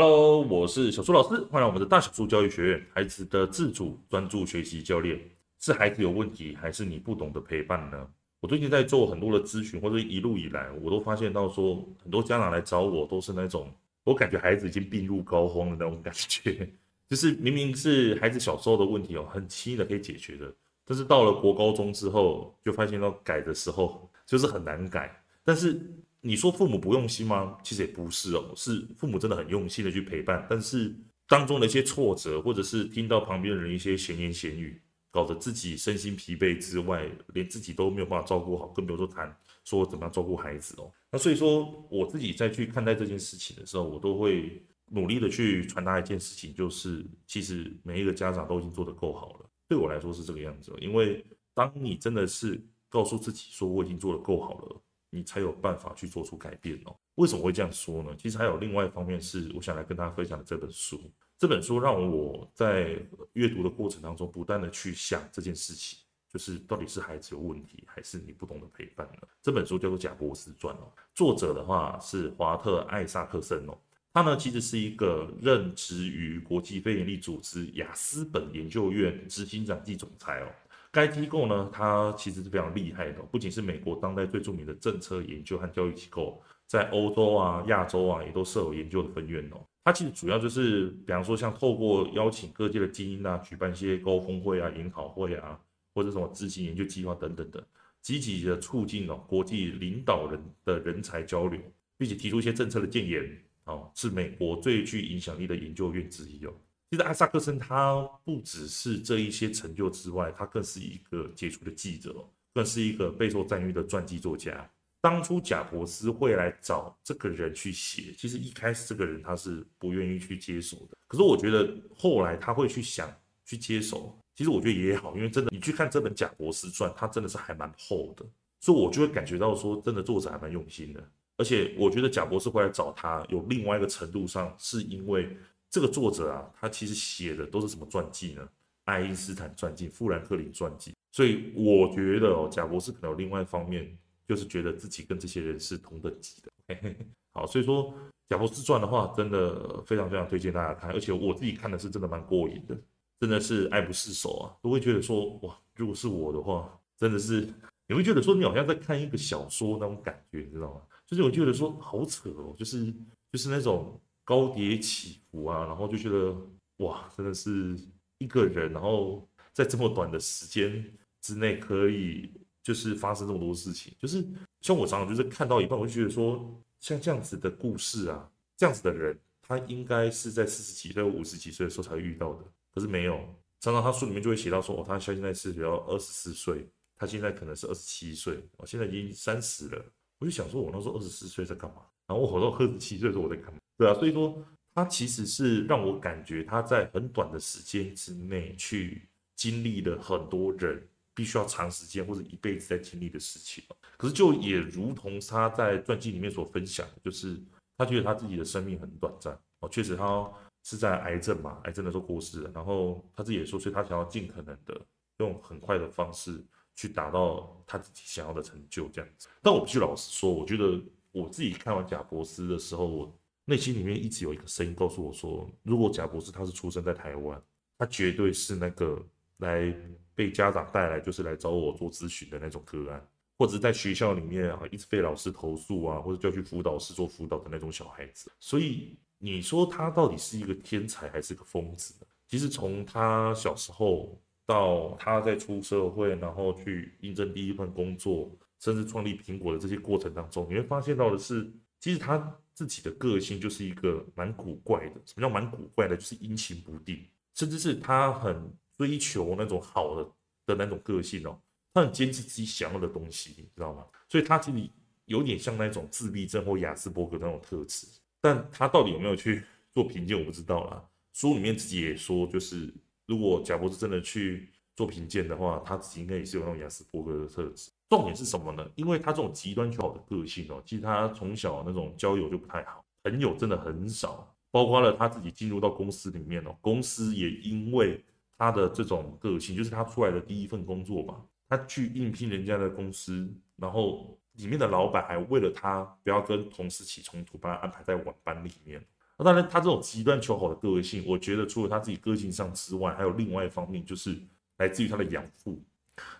Hello，我是小苏老师，欢迎来我们的大小苏教育学院。孩子的自主专注学习教练，是孩子有问题，还是你不懂得陪伴呢？我最近在做很多的咨询，或者一路以来，我都发现到说，很多家长来找我都是那种，我感觉孩子已经病入膏肓的那种感觉，就是明明是孩子小时候的问题哦，很轻易的可以解决的，但是到了国高中之后，就发现到改的时候就是很难改，但是。你说父母不用心吗？其实也不是哦，是父母真的很用心的去陪伴，但是当中的一些挫折，或者是听到旁边的人一些闲言闲语，搞得自己身心疲惫之外，连自己都没有办法照顾好，更不用说谈说怎么样照顾孩子哦。那所以说，我自己在去看待这件事情的时候，我都会努力的去传达一件事情，就是其实每一个家长都已经做得够好了。对我来说是这个样子，因为当你真的是告诉自己说我已经做得够好了。你才有办法去做出改变哦。为什么会这样说呢？其实还有另外一方面是，我想来跟大家分享的这本书。这本书让我在阅读的过程当中，不断的去想这件事情，就是到底是孩子有问题，还是你不懂得陪伴呢？这本书叫做《贾伯斯传》哦，作者的话是华特·艾萨克森哦。他呢其实是一个任职于国际非营利组织雅斯本研究院执行长暨总裁哦。该机构呢，它其实是非常厉害的，不仅是美国当代最著名的政策研究和教育机构，在欧洲啊、亚洲啊，也都设有研究的分院哦。它其实主要就是，比方说像透过邀请各界的精英啊，举办一些高峰会啊、研讨会啊，或者什么执行研究计划等等的，积极的促进哦国际领导人的人才交流，并且提出一些政策的建言哦，是美国最具影响力的研究院之一哦。其实艾萨克森他不只是这一些成就之外，他更是一个杰出的记者，更是一个备受赞誉的传记作家。当初贾伯斯会来找这个人去写，其实一开始这个人他是不愿意去接手的。可是我觉得后来他会去想去接手，其实我觉得也好，因为真的你去看这本贾伯斯传，他真的是还蛮厚的，所以我就会感觉到说，真的作者还蛮用心的。而且我觉得贾博斯会来找他，有另外一个程度上是因为。这个作者啊，他其实写的都是什么传记呢？爱因斯坦传记、富兰克林传记。所以我觉得哦，贾博士可能有另外一方面，就是觉得自己跟这些人是同等级的。好，所以说贾博士传的话，真的非常非常推荐大家看。而且我自己看的是真的蛮过瘾的，真的是爱不释手啊！都会觉得说，哇，如果是我的话，真的是你会觉得说，你好像在看一个小说那种感觉，你知道吗？就是我觉得说，好扯哦，就是就是那种。高跌起伏啊，然后就觉得哇，真的是一个人，然后在这么短的时间之内可以就是发生这么多事情，就是像我常常就是看到一半，我就觉得说，像这样子的故事啊，这样子的人，他应该是在四十几岁、五十几岁的时候才遇到的，可是没有。常常他书里面就会写到说，哦，他现在是比较二十四岁，他现在可能是二十七岁，我现在已经三十了。我就想说，我那时候二十四岁在干嘛？然后我活到二十七岁的时候我在干嘛？对啊，所以说他其实是让我感觉他在很短的时间之内去经历了很多人必须要长时间或者一辈子在经历的事情。可是就也如同他在传记里面所分享，就是他觉得他自己的生命很短暂哦，确实他是在癌症嘛，癌症的时候过世了。然后他自己也说，所以他想要尽可能的用很快的方式去达到他自己想要的成就这样子。但我必须老实说，我觉得我自己看完贾伯斯的时候，我。内心里面一直有一个声音告诉我说，如果贾博士他是出生在台湾，他绝对是那个来被家长带来，就是来找我做咨询的那种个案，或者在学校里面啊一直被老师投诉啊，或者叫去辅导室做辅导的那种小孩子。所以你说他到底是一个天才还是个疯子？其实从他小时候到他在出社会，然后去应征第一份工作，甚至创立苹果的这些过程当中，你会发现到的是，其实他。自己的个性就是一个蛮古怪的，什么叫蛮古怪的？就是阴晴不定，甚至是他很追求那种好的的那种个性哦，他很坚持自己想要的东西，你知道吗？所以他其实有点像那种自闭症或亚斯伯格那种特质，但他到底有没有去做评鉴，我不知道啦。书里面自己也说，就是如果贾博士真的去做评鉴的话，他自己应该也是有那种亚斯伯格的特质。重点是什么呢？因为他这种极端求好的个性哦，其实他从小那种交友就不太好，朋友真的很少。包括了他自己进入到公司里面哦，公司也因为他的这种个性，就是他出来的第一份工作吧，他去应聘人家的公司，然后里面的老板还为了他不要跟同事起冲突，把他安排在晚班里面。那当然，他这种极端求好的个性，我觉得除了他自己个性上之外，还有另外一方面，就是来自于他的养父。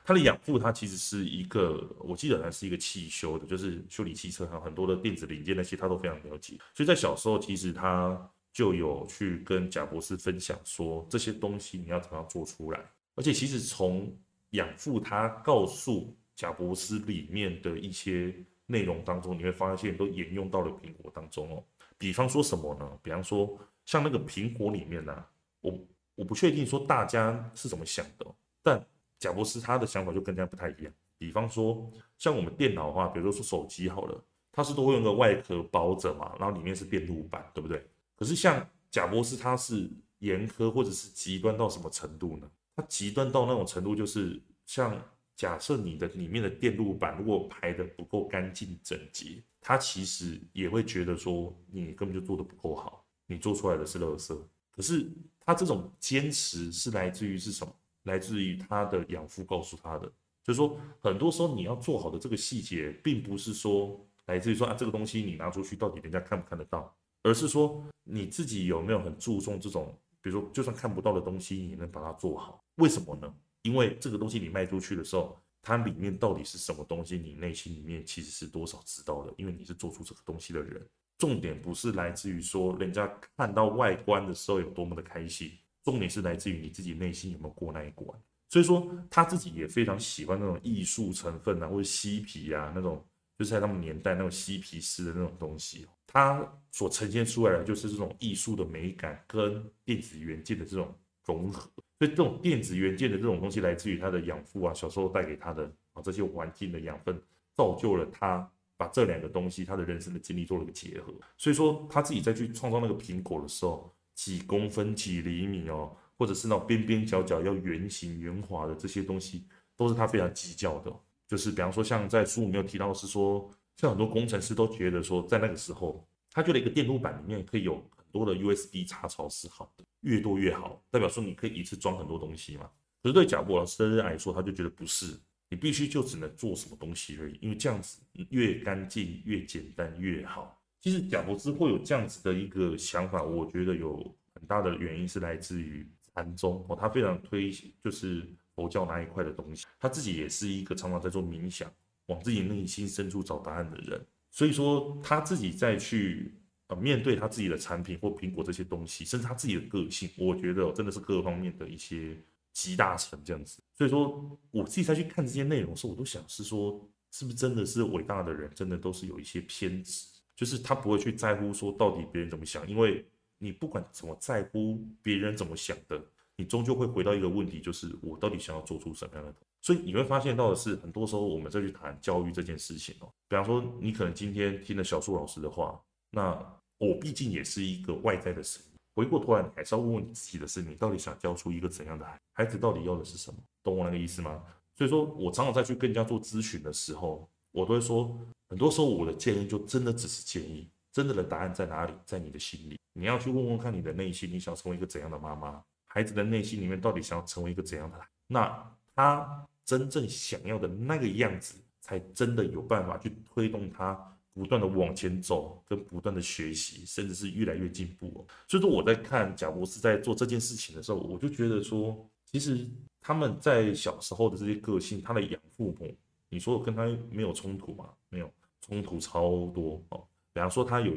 他的养父，他其实是一个，我记得还是一个汽修的，就是修理汽车，还有很多的电子零件那些，他都非常了解。所以在小时候，其实他就有去跟贾博士分享说，这些东西你要怎么样做出来。而且，其实从养父他告诉贾博士里面的一些内容当中，你会发现都沿用到了苹果当中哦。比方说什么呢？比方说像那个苹果里面呢、我我不确定说大家是怎么想的，但贾博士他的想法就跟人家不太一样。比方说像我们电脑的话，比如说说手机好了，它是都会用个外壳包着嘛，然后里面是电路板，对不对？可是像贾博士他是严苛或者是极端到什么程度呢？他极端到那种程度，就是像假设你的里面的电路板如果排得不够干净整洁。他其实也会觉得说，你根本就做得不够好，你做出来的是垃圾。可是他这种坚持是来自于是什么？来自于他的养父告诉他的，就是说很多时候你要做好的这个细节，并不是说来自于说啊这个东西你拿出去到底人家看不看得到，而是说你自己有没有很注重这种，比如说就算看不到的东西，你能把它做好？为什么呢？因为这个东西你卖出去的时候。它里面到底是什么东西？你内心里面其实是多少知道的，因为你是做出这个东西的人。重点不是来自于说人家看到外观的时候有多么的开心，重点是来自于你自己内心有没有过那一关。所以说他自己也非常喜欢那种艺术成分啊，或者嬉皮啊那种，就是在他们年代那种嬉皮士的那种东西。他所呈现出来的就是这种艺术的美感跟电子元件的这种融合。所以这种电子元件的这种东西，来自于他的养父啊，小时候带给他的啊这些环境的养分，造就了他把这两个东西，他的人生的经历做了个结合。所以说他自己再去创造那个苹果的时候，几公分、几厘米哦，或者是那种边边角角要圆形、圆滑的这些东西，都是他非常计较的。就是比方说，像在书里面有提到是说，像很多工程师都觉得说，在那个时候，他觉得一个电路板里面可以有很多的 USB 插槽是好的。越多越好，代表说你可以一次装很多东西嘛。可是对贾伯斯来说，他就觉得不是，你必须就只能做什么东西而已，因为这样子越干净、越简单越好。其实贾伯斯会有这样子的一个想法，我觉得有很大的原因是来自于禅宗哦，他非常推就是佛教那一块的东西，他自己也是一个常常在做冥想，往自己内心深处找答案的人，所以说他自己再去。呃，面对他自己的产品或苹果这些东西，甚至他自己的个性，我觉得真的是各方面的一些集大成这样子。所以说，我自己在去看这些内容的时候，我都想是说，是不是真的是伟大的人，真的都是有一些偏执，就是他不会去在乎说到底别人怎么想，因为你不管怎么在乎别人怎么想的，你终究会回到一个问题，就是我到底想要做出什么样的。所以你会发现到的是，很多时候我们再去谈教育这件事情哦，比方说你可能今天听了小树老师的话，那。我毕竟也是一个外在的神，回过头来你还是要问问你自己的是，你到底想教出一个怎样的孩子？孩子到底要的是什么？懂我那个意思吗？所以说我常常在去跟人家做咨询的时候，我都会说，很多时候我的建议就真的只是建议，真的的答案在哪里？在你的心里，你要去问问看你的内心，你想成为一个怎样的妈妈？孩子的内心里面到底想要成为一个怎样的？那他真正想要的那个样子，才真的有办法去推动他。不断的往前走，跟不断的学习，甚至是越来越进步。所以说我在看贾博士在做这件事情的时候，我就觉得说，其实他们在小时候的这些个性，他的养父母，你说跟他没有冲突吗？没有，冲突超多哦。比方说他有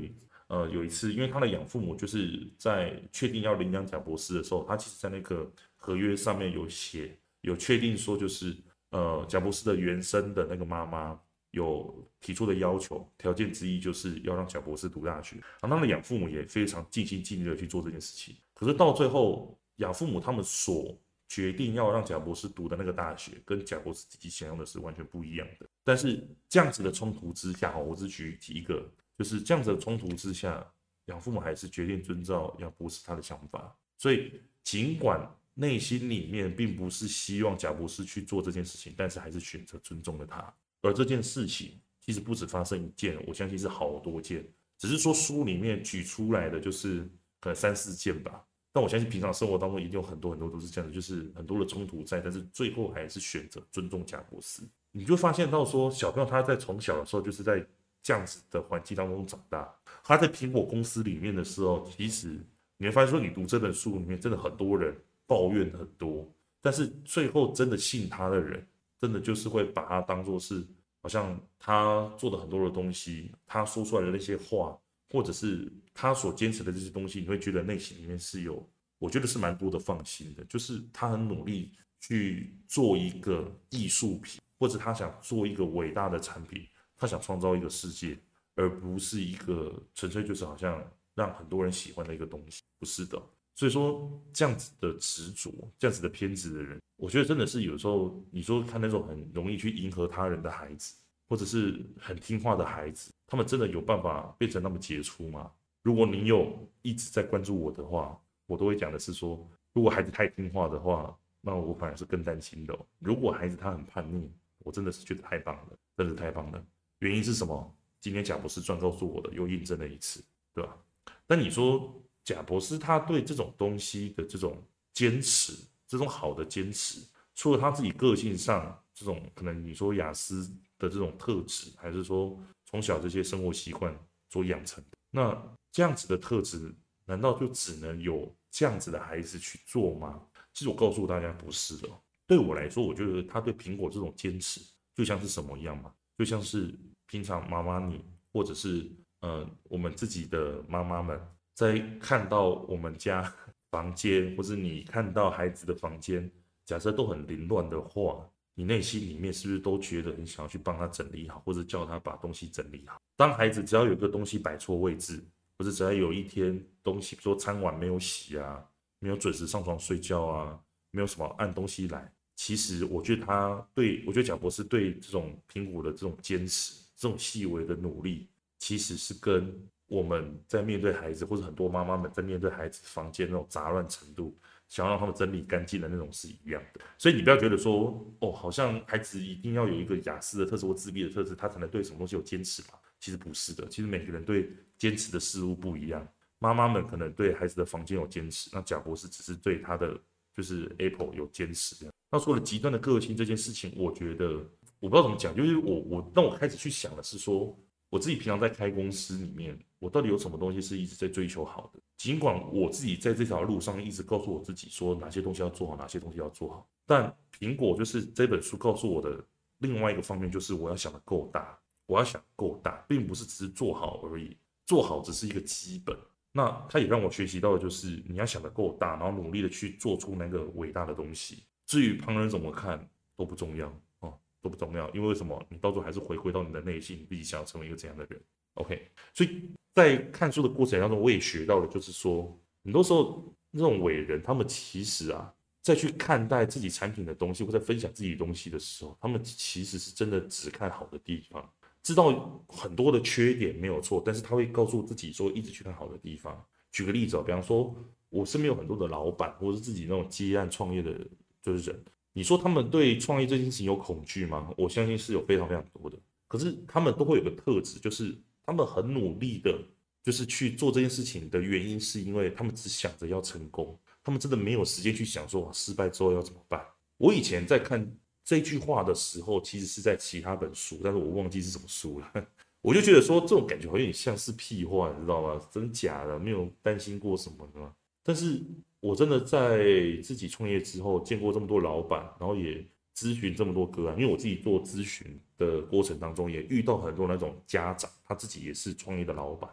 呃有一次，因为他的养父母就是在确定要领养贾博士的时候，他其实在那个合约上面有写，有确定说就是呃贾博士的原生的那个妈妈。有提出的要求，条件之一就是要让贾博士读大学。而他的养父母也非常尽心尽力的去做这件事情。可是到最后，养父母他们所决定要让贾博士读的那个大学，跟贾博士自己想要的是完全不一样的。但是这样子的冲突之下，我只举几一个，就是这样子的冲突之下，养父母还是决定遵照贾博士他的想法。所以尽管内心里面并不是希望贾博士去做这件事情，但是还是选择尊重了他。而这件事情其实不止发生一件，我相信是好多件，只是说书里面举出来的就是可能三四件吧。但我相信平常生活当中一定有很多很多都是这样的，就是很多的冲突在，但是最后还是选择尊重贾伯斯。你就发现到说，小朋友他在从小的时候就是在这样子的环境当中长大。他在苹果公司里面的时候，其实你会发现说，你读这本书里面真的很多人抱怨很多，但是最后真的信他的人，真的就是会把他当做是好像他做的很多的东西，他说出来的那些话，或者是他所坚持的这些东西，你会觉得内心里面是有，我觉得是蛮多的放心的，就是他很努力去做一个艺术品，或者他想做一个伟大的产品，他想创造一个世界。而不是一个纯粹就是好像让很多人喜欢的一个东西，不是的。所以说这样子的执着，这样子的偏执的人，我觉得真的是有时候你说看那种很容易去迎合他人的孩子，或者是很听话的孩子，他们真的有办法变成那么杰出吗？如果你有一直在关注我的话，我都会讲的是说，如果孩子太听话的话，那我反而是更担心的。如果孩子他很叛逆，我真的是觉得太棒了，真的是太棒了。原因是什么？今天贾伯斯传告诉我的，又印证了一次，对吧？但你说贾博士他对这种东西的这种坚持，这种好的坚持，除了他自己个性上这种可能你说雅思的这种特质，还是说从小这些生活习惯所养成的，那这样子的特质，难道就只能有这样子的孩子去做吗？其实我告诉大家，不是的。对我来说，我觉得他对苹果这种坚持，就像是什么一样嘛？就像是。平常妈妈你，或者是呃我们自己的妈妈们，在看到我们家房间，或是你看到孩子的房间，假设都很凌乱的话，你内心里面是不是都觉得很想要去帮他整理好，或者叫他把东西整理好？当孩子只要有一个东西摆错位置，或者只要有一天东西，比如说餐碗没有洗啊，没有准时上床睡觉啊，没有什么按东西来，其实我觉得他对我觉得贾博士对这种苹果的这种坚持。这种细微的努力，其实是跟我们在面对孩子，或者很多妈妈们在面对孩子房间那种杂乱程度，想要让他们整理干净的那种是一样的。所以你不要觉得说，哦，好像孩子一定要有一个雅思的特质或自闭的特质，他才能对什么东西有坚持吧？其实不是的，其实每个人对坚持的事物不一样。妈妈们可能对孩子的房间有坚持，那贾博士只是对他的就是 Apple 有坚持。那说了极端的个性这件事情，我觉得。我不知道怎么讲，就是我我让我开始去想的是说，我自己平常在开公司里面，我到底有什么东西是一直在追求好的？尽管我自己在这条路上一直告诉我自己说哪些东西要做好，哪些东西要做好，但苹果就是这本书告诉我的另外一个方面，就是我要想得够大，我要想够大，并不是只是做好而已，做好只是一个基本。那它也让我学习到的就是你要想得够大，然后努力的去做出那个伟大的东西。至于旁人怎么看都不重要哦。都不重要，因为为什么？你到最后还是回归到你的内心，你自己想要成为一个怎样的人？OK，所以在看书的过程当中，我也学到了，就是说，很多时候那种伟人，他们其实啊，在去看待自己产品的东西，或在分享自己东西的时候，他们其实是真的只看好的地方，知道很多的缺点没有错，但是他会告诉自己说，一直去看好的地方。举个例子哦，比方说，我身边有很多的老板，或是自己那种接案创业的，就是人。你说他们对创业这件事情有恐惧吗？我相信是有非常非常多的。可是他们都会有个特质，就是他们很努力的，就是去做这件事情的原因，是因为他们只想着要成功，他们真的没有时间去想说失败之后要怎么办。我以前在看这句话的时候，其实是在其他本书，但是我忘记是什么书了。我就觉得说这种感觉好像有点像是屁话，你知道吗？真假的，没有担心过什么的？但是。我真的在自己创业之后，见过这么多老板，然后也咨询这么多个案。因为我自己做咨询的过程当中，也遇到很多那种家长，他自己也是创业的老板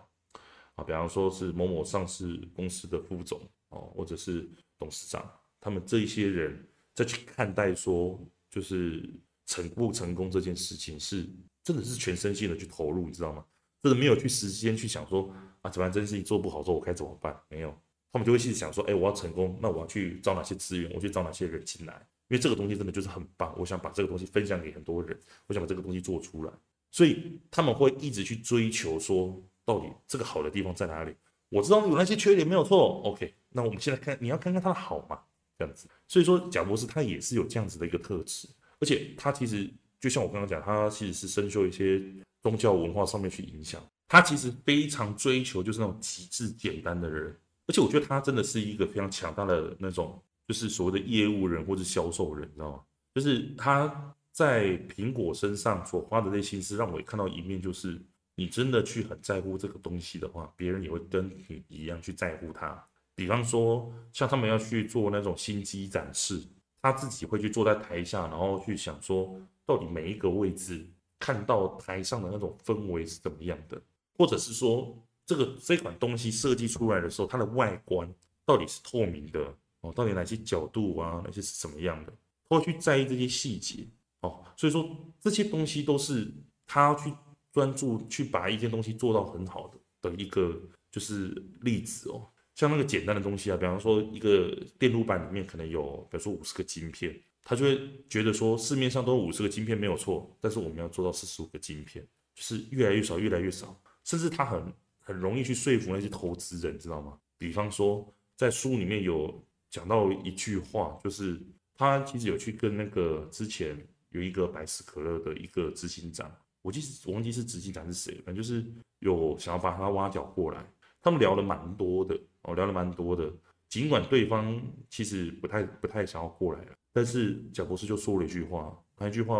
啊，比方说是某某上市公司的副总哦，或者是董事长，他们这一些人再去看待说，就是成不成功这件事情，是真的是全身心的去投入，你知道吗？真的没有去时间去想说啊，怎么？这件事情做不好，说我该怎么办？没有。他们就会去想说，哎，我要成功，那我要去招哪些资源？我去招哪些人进来？因为这个东西真的就是很棒，我想把这个东西分享给很多人，我想把这个东西做出来。所以他们会一直去追求说，到底这个好的地方在哪里？我知道有那些缺点没有错，OK，那我们现在看，你要看看它的好嘛，这样子。所以说，贾博士他也是有这样子的一个特质，而且他其实就像我刚刚讲，他其实是深受一些宗教文化上面去影响，他其实非常追求就是那种极致简单的人。而且我觉得他真的是一个非常强大的那种，就是所谓的业务人或者销售人，你知道吗？就是他在苹果身上所花的那心思，让我看到一面，就是你真的去很在乎这个东西的话，别人也会跟你一样去在乎它。比方说，像他们要去做那种新机展示，他自己会去坐在台下，然后去想说，到底每一个位置看到台上的那种氛围是怎么样的，或者是说，这个这款东西设计出来的时候，它的外观到底是透明的哦，到底哪些角度啊，哪些是什么样的，他会去在意这些细节哦。所以说，这些东西都是他要去专注去把一件东西做到很好的的一个就是例子哦。像那个简单的东西啊，比方说一个电路板里面可能有，比如说五十个晶片，他就会觉得说市面上都有五十个晶片没有错，但是我们要做到四十五个晶片，就是越来越少，越来越少，甚至他很很容易去说服那些投资人，知道吗？比方说在书里面有讲到一句话，就是他其实有去跟那个之前有一个百事可乐的一个执行长，我记我忘记是执行长是谁，反正就是有想要把他挖角过来。他们聊了蛮多的哦，聊了蛮多的。尽管对方其实不太不太想要过来了，但是贾博士就说了一句话，那一句话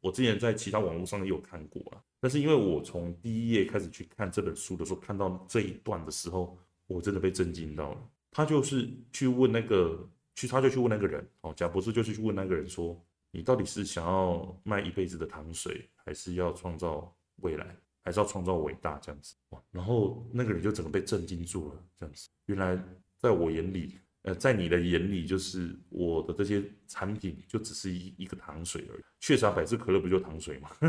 我之前在其他网络上也有看过啊。但是因为我从第一页开始去看这本书的时候，看到这一段的时候，我真的被震惊到了。他就是去问那个，去他就去问那个人哦，贾博士就是去问那个人说：“你到底是想要卖一辈子的糖水，还是要创造未来？”还是要创造伟大这样子哇，然后那个人就整个被震惊住了，这样子。原来在我眼里，呃，在你的眼里，就是我的这些产品就只是一一个糖水而已。雀巢，百事可乐不就糖水吗？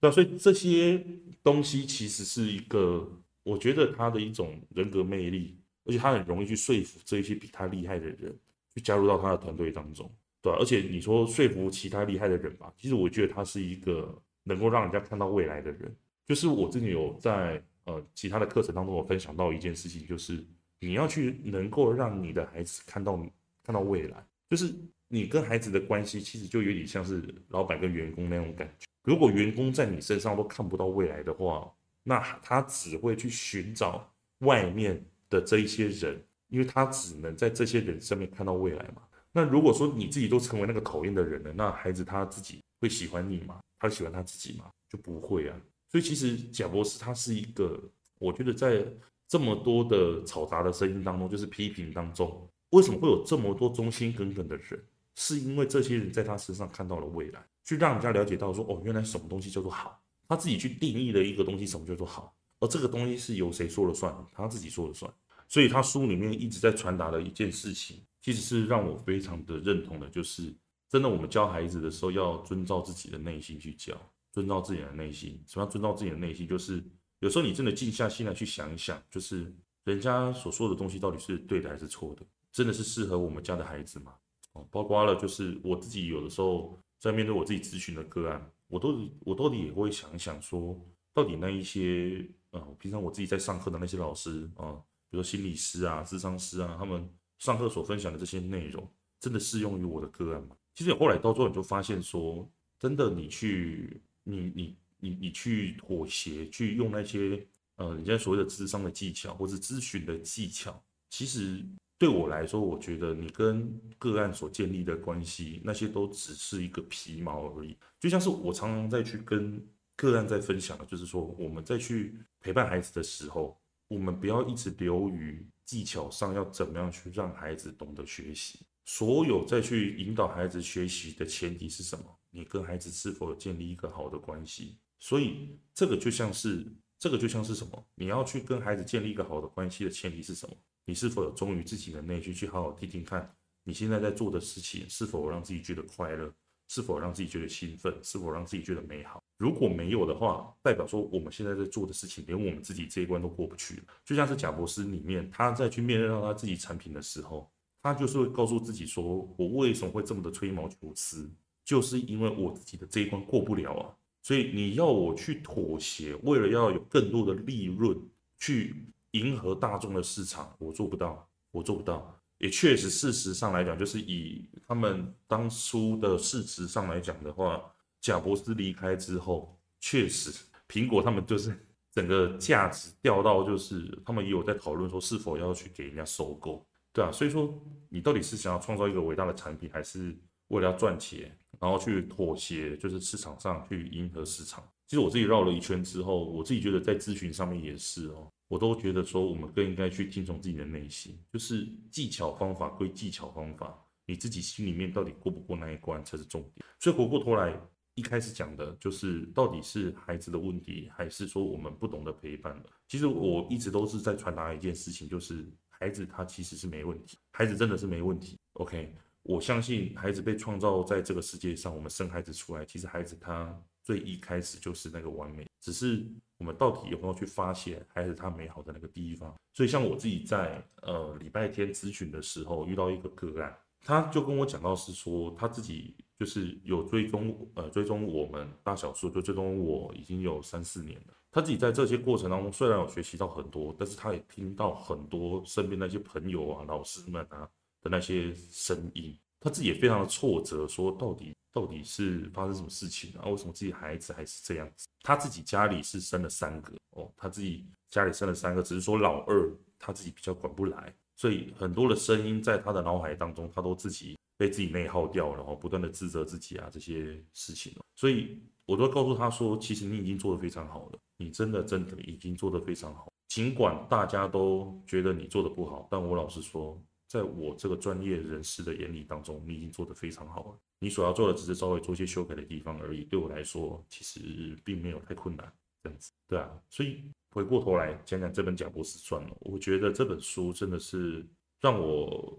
对啊，所以这些东西其实是一个，我觉得他的一种人格魅力，而且他很容易去说服这一些比他厉害的人去加入到他的团队当中，对啊，而且你说说服其他厉害的人吧，其实我觉得他是一个能够让人家看到未来的人。就是我之前有在呃其他的课程当中，我分享到一件事情，就是你要去能够让你的孩子看到看到未来，就是你跟孩子的关系其实就有点像是老板跟员工那种感觉。如果员工在你身上都看不到未来的话，那他只会去寻找外面的这一些人，因为他只能在这些人上面看到未来嘛。那如果说你自己都成为那个讨厌的人了，那孩子他自己会喜欢你吗？他喜欢他自己吗？就不会啊。所以其实贾博士他是一个，我觉得在这么多的嘈杂的声音当中，就是批评当中，为什么会有这么多忠心耿耿的人？是因为这些人在他身上看到了未来，去让人家了解到说，哦，原来什么东西叫做好，他自己去定义了一个东西，什么叫做好，而这个东西是由谁说了算？他自己说了算。所以他书里面一直在传达的一件事情，其实是让我非常的认同的，就是真的我们教孩子的时候要遵照自己的内心去教。遵照自己的内心，什么叫遵照自己的内心？就是有时候你真的静下心来去想一想，就是人家所说的东西到底是对的还是错的？真的是适合我们家的孩子吗？哦，包括了就是我自己有的时候在面对我自己咨询的个案，我都我到底也会想一想说，到底那一些啊，平常我自己在上课的那些老师啊，比如心理师啊、咨商师啊，他们上课所分享的这些内容，真的适用于我的个案吗？其实后来到最后你就发现说，真的你去。你你你你去妥协，去用那些呃，人家所谓的智商的技巧或者咨询的技巧，其实对我来说，我觉得你跟个案所建立的关系，那些都只是一个皮毛而已。就像是我常常在去跟个案在分享的，就是说我们在去陪伴孩子的时候，我们不要一直流于技巧上，要怎么样去让孩子懂得学习。所有再去引导孩子学习的前提是什么？你跟孩子是否有建立一个好的关系？所以这个就像是，这个就像是什么？你要去跟孩子建立一个好的关系的前提是什么？你是否有忠于自己的内心，去好好听听看，你现在在做的事情是否让自己觉得快乐，是否让自己觉得兴奋，是否让自己觉得美好？如果没有的话，代表说我们现在在做的事情连我们自己这一关都过不去。就像是贾博士里面，他在去面对到他自己产品的时候，他就是会告诉自己说：“我为什么会这么的吹毛求疵？”就是因为我自己的这一关过不了啊，所以你要我去妥协，为了要有更多的利润，去迎合大众的市场，我做不到，我做不到。也确实，事实上来讲，就是以他们当初的市值上来讲的话，贾伯斯离开之后，确实苹果他们就是整个价值掉到，就是他们也有在讨论说是否要去给人家收购，对啊，所以说你到底是想要创造一个伟大的产品，还是为了要赚钱？然后去妥协，就是市场上去迎合市场。其实我自己绕了一圈之后，我自己觉得在咨询上面也是哦，我都觉得说我们更应该去听从自己的内心，就是技巧方法归技巧方法，你自己心里面到底过不过那一关才是重点。所以回过头来，一开始讲的就是到底是孩子的问题，还是说我们不懂得陪伴的？其实我一直都是在传达一件事情，就是孩子他其实是没问题，孩子真的是没问题。OK。我相信孩子被创造在这个世界上，我们生孩子出来，其实孩子他最一开始就是那个完美，只是我们到底有没有去发现孩子他美好的那个地方？所以像我自己在呃礼拜天咨询的时候遇到一个个案，他就跟我讲到是说他自己就是有追踪呃追踪我们大小树，就追踪我已经有三四年了。他自己在这些过程当中虽然有学习到很多，但是他也听到很多身边那些朋友啊、老师们啊。的那些声音，他自己也非常的挫折，说到底到底是发生什么事情啊？为什么自己孩子还是这样子？他自己家里是生了三个哦，他自己家里生了三个，只是说老二他自己比较管不来，所以很多的声音在他的脑海当中，他都自己被自己内耗掉，然后不断的自责自己啊这些事情。所以我都告诉他说，其实你已经做得非常好了，你真的真的已经做得非常好，尽管大家都觉得你做得不好，但我老实说。在我这个专业人士的眼里当中，你已经做得非常好了。你所要做的只是稍微做些修改的地方而已。对我来说，其实并没有太困难。这样子，对啊。所以回过头来讲讲这本《贾伯斯传》了，我觉得这本书真的是让我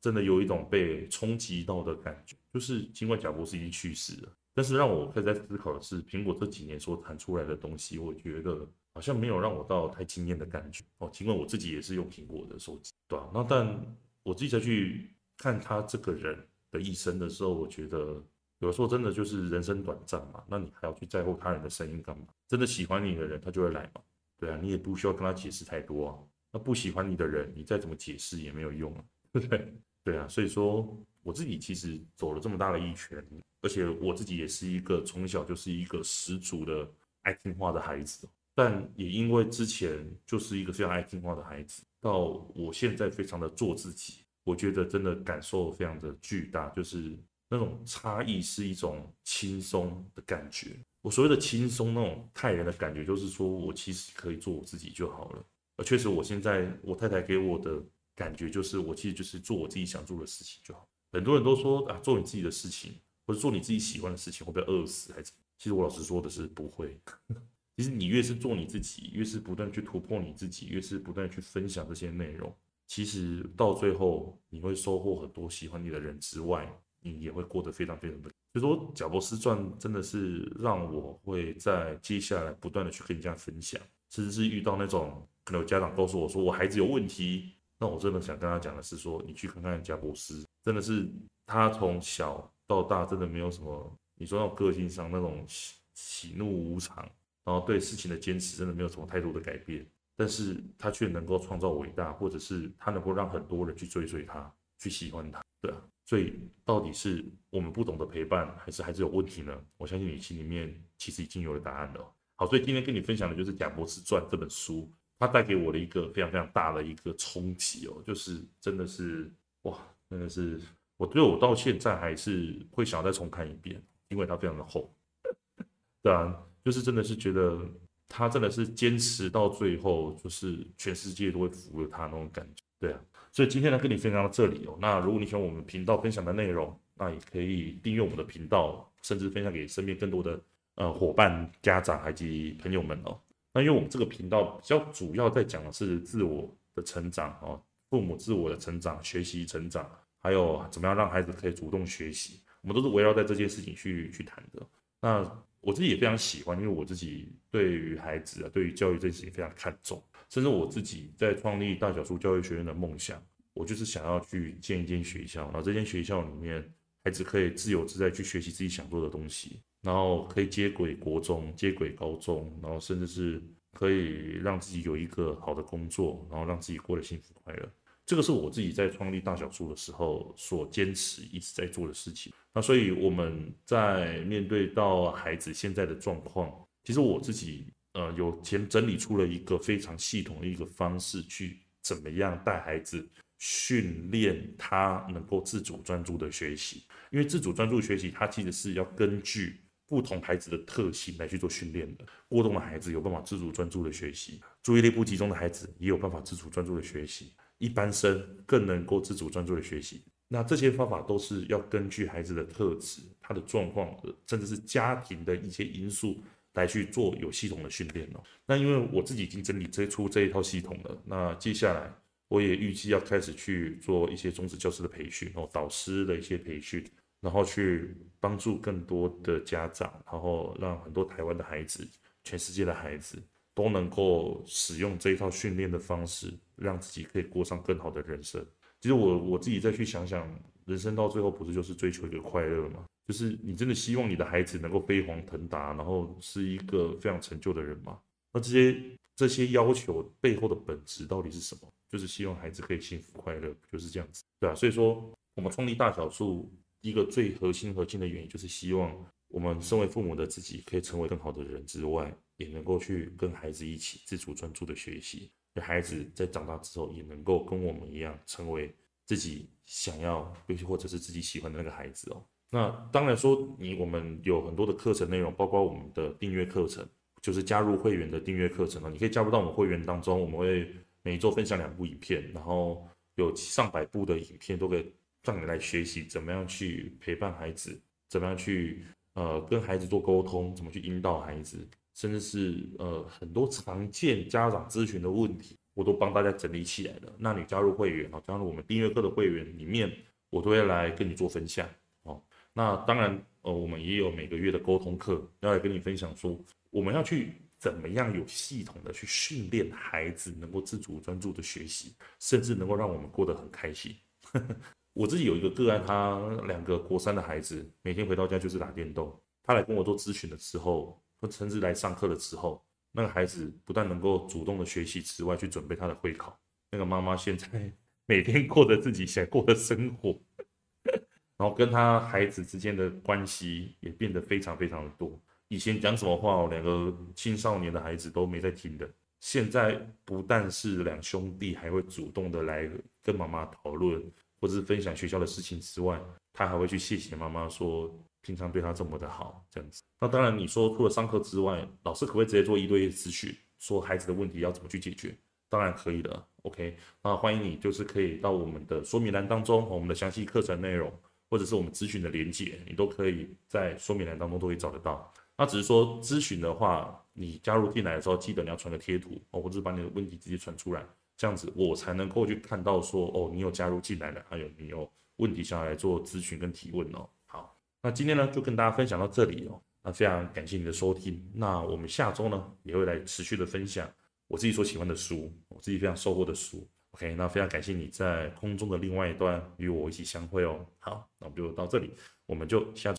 真的有一种被冲击到的感觉。就是尽管贾伯斯已经去世了，但是让我开始在思考的是，苹果这几年所谈出来的东西，我觉得。好像没有让我到太惊艳的感觉哦，尽管我自己也是用苹果的手机，对吧？那但我自己再去看他这个人的一生的时候，我觉得有时候真的就是人生短暂嘛，那你还要去在乎他人的声音干嘛？真的喜欢你的人，他就会来嘛，对啊，你也不需要跟他解释太多啊。那不喜欢你的人，你再怎么解释也没有用啊，对不对？对啊，所以说我自己其实走了这么大的一圈，而且我自己也是一个从小就是一个十足的爱听话的孩子。但也因为之前就是一个非常爱听话的孩子，到我现在非常的做自己，我觉得真的感受非常的巨大，就是那种差异是一种轻松的感觉。我所谓的轻松那种泰然的感觉，就是说我其实可以做我自己就好了。而确实，我现在我太太给我的感觉就是，我其实就是做我自己想做的事情就好。很多人都说啊，做你自己的事情，或者做你自己喜欢的事情，会不会饿死还是？其实我老实说的是不会。其实你越是做你自己，越是不断去突破你自己，越是不断去分享这些内容，其实到最后你会收获很多喜欢你的人之外，你也会过得非常非常的。所以说，贾伯斯传真的是让我会在接下来不断的去跟人家分享，甚至是遇到那种可能有家长告诉我说我孩子有问题，那我真的想跟他讲的是说，你去看看贾伯斯，真的是他从小到大真的没有什么，你说那种个性上那种喜喜怒无常。然后对事情的坚持真的没有什么太多的改变，但是他却能够创造伟大，或者是他能够让很多人去追随他，去喜欢他，对啊。所以到底是我们不懂得陪伴，还是孩子有问题呢？我相信你心里面其实已经有了答案了。好，所以今天跟你分享的就是《贾博士传》这本书，它带给我的一个非常非常大的一个冲击哦，就是真的是哇，真的是我对我到现在还是会想要再重看一遍，因为它非常的厚，对啊。就是真的是觉得他真的是坚持到最后，就是全世界都会服了他那种感觉，对啊。所以今天呢，跟你分享到这里哦。那如果你喜欢我们频道分享的内容，那也可以订阅我们的频道，甚至分享给身边更多的呃伙伴、家长以及朋友们哦。那因为我们这个频道比较主要在讲的是自我的成长哦，父母自我的成长、学习成长，还有怎么样让孩子可以主动学习，我们都是围绕在这件事情去去谈的。那。我自己也非常喜欢，因为我自己对于孩子啊，对于教育这件事情非常看重，甚至我自己在创立大小数教育学院的梦想，我就是想要去建一间学校，然后这间学校里面，孩子可以自由自在去学习自己想做的东西，然后可以接轨国中，接轨高中，然后甚至是可以让自己有一个好的工作，然后让自己过得幸福快乐。这个是我自己在创立大小数的时候所坚持一直在做的事情。那所以我们在面对到孩子现在的状况，其实我自己呃有前整理出了一个非常系统的一个方式去怎么样带孩子训练他能够自主专注的学习，因为自主专注学习，它其实是要根据不同孩子的特性来去做训练的。过动的孩子有办法自主专注的学习，注意力不集中的孩子也有办法自主专注的学习，一般生更能够自主专注的学习。那这些方法都是要根据孩子的特质、他的状况，甚至是家庭的一些因素来去做有系统的训练哦。那因为我自己已经整理这出这一套系统了，那接下来我也预计要开始去做一些中职教师的培训哦，导师的一些培训，然后去帮助更多的家长，然后让很多台湾的孩子、全世界的孩子都能够使用这一套训练的方式，让自己可以过上更好的人生。其实我我自己再去想想，人生到最后不是就是追求一个快乐吗？就是你真的希望你的孩子能够飞黄腾达，然后是一个非常成就的人吗？那这些这些要求背后的本质到底是什么？就是希望孩子可以幸福快乐，就是这样子，对啊。所以说，我们创立大小树一个最核心核心的原因，就是希望我们身为父母的自己可以成为更好的人之外，也能够去跟孩子一起自主专注的学习。孩子在长大之后也能够跟我们一样，成为自己想要，尤其或者是自己喜欢的那个孩子哦。那当然说，你我们有很多的课程内容，包括我们的订阅课程，就是加入会员的订阅课程哦。你可以加入到我们会员当中，我们会每周分享两部影片，然后有上百部的影片都可以让你来学习怎么样去陪伴孩子，怎么样去呃跟孩子做沟通，怎么去引导孩子。甚至是呃很多常见家长咨询的问题，我都帮大家整理起来了。那你加入会员啊，加入我们订阅课的会员里面，我都会来跟你做分享哦。那当然呃，我们也有每个月的沟通课，要来跟你分享说，我们要去怎么样有系统的去训练孩子能够自主专注的学习，甚至能够让我们过得很开心。我自己有一个个案，他两个国三的孩子，每天回到家就是打电动。他来跟我做咨询的时候。或甚至来上课的时候，那个孩子不但能够主动的学习之外，去准备他的会考。那个妈妈现在 每天过着自己想过的生活，然后跟他孩子之间的关系也变得非常非常的多。以前讲什么话，两个青少年的孩子都没在听的。现在不但是两兄弟，还会主动的来跟妈妈讨论，或者是分享学校的事情之外，他还会去谢谢妈妈说。平常对他这么的好，这样子。那当然，你说除了上课之外，老师可不可以直接做一对一咨询，说孩子的问题要怎么去解决？当然可以的。OK，那欢迎你，就是可以到我们的说明栏当中，我们的详细课程内容，或者是我们咨询的连接，你都可以在说明栏当中都可以找得到。那只是说咨询的话，你加入进来的时候，记得你要传个贴图哦，或者是把你的问题直接传出来，这样子我才能够去看到说哦，你有加入进来了，还有你有问题想要来做咨询跟提问哦。那今天呢，就跟大家分享到这里哦。那非常感谢你的收听。那我们下周呢，也会来持续的分享我自己所喜欢的书，我自己非常收获的书。OK，那非常感谢你在空中的另外一端与我一起相会哦。好，那我们就到这里，我们就下周。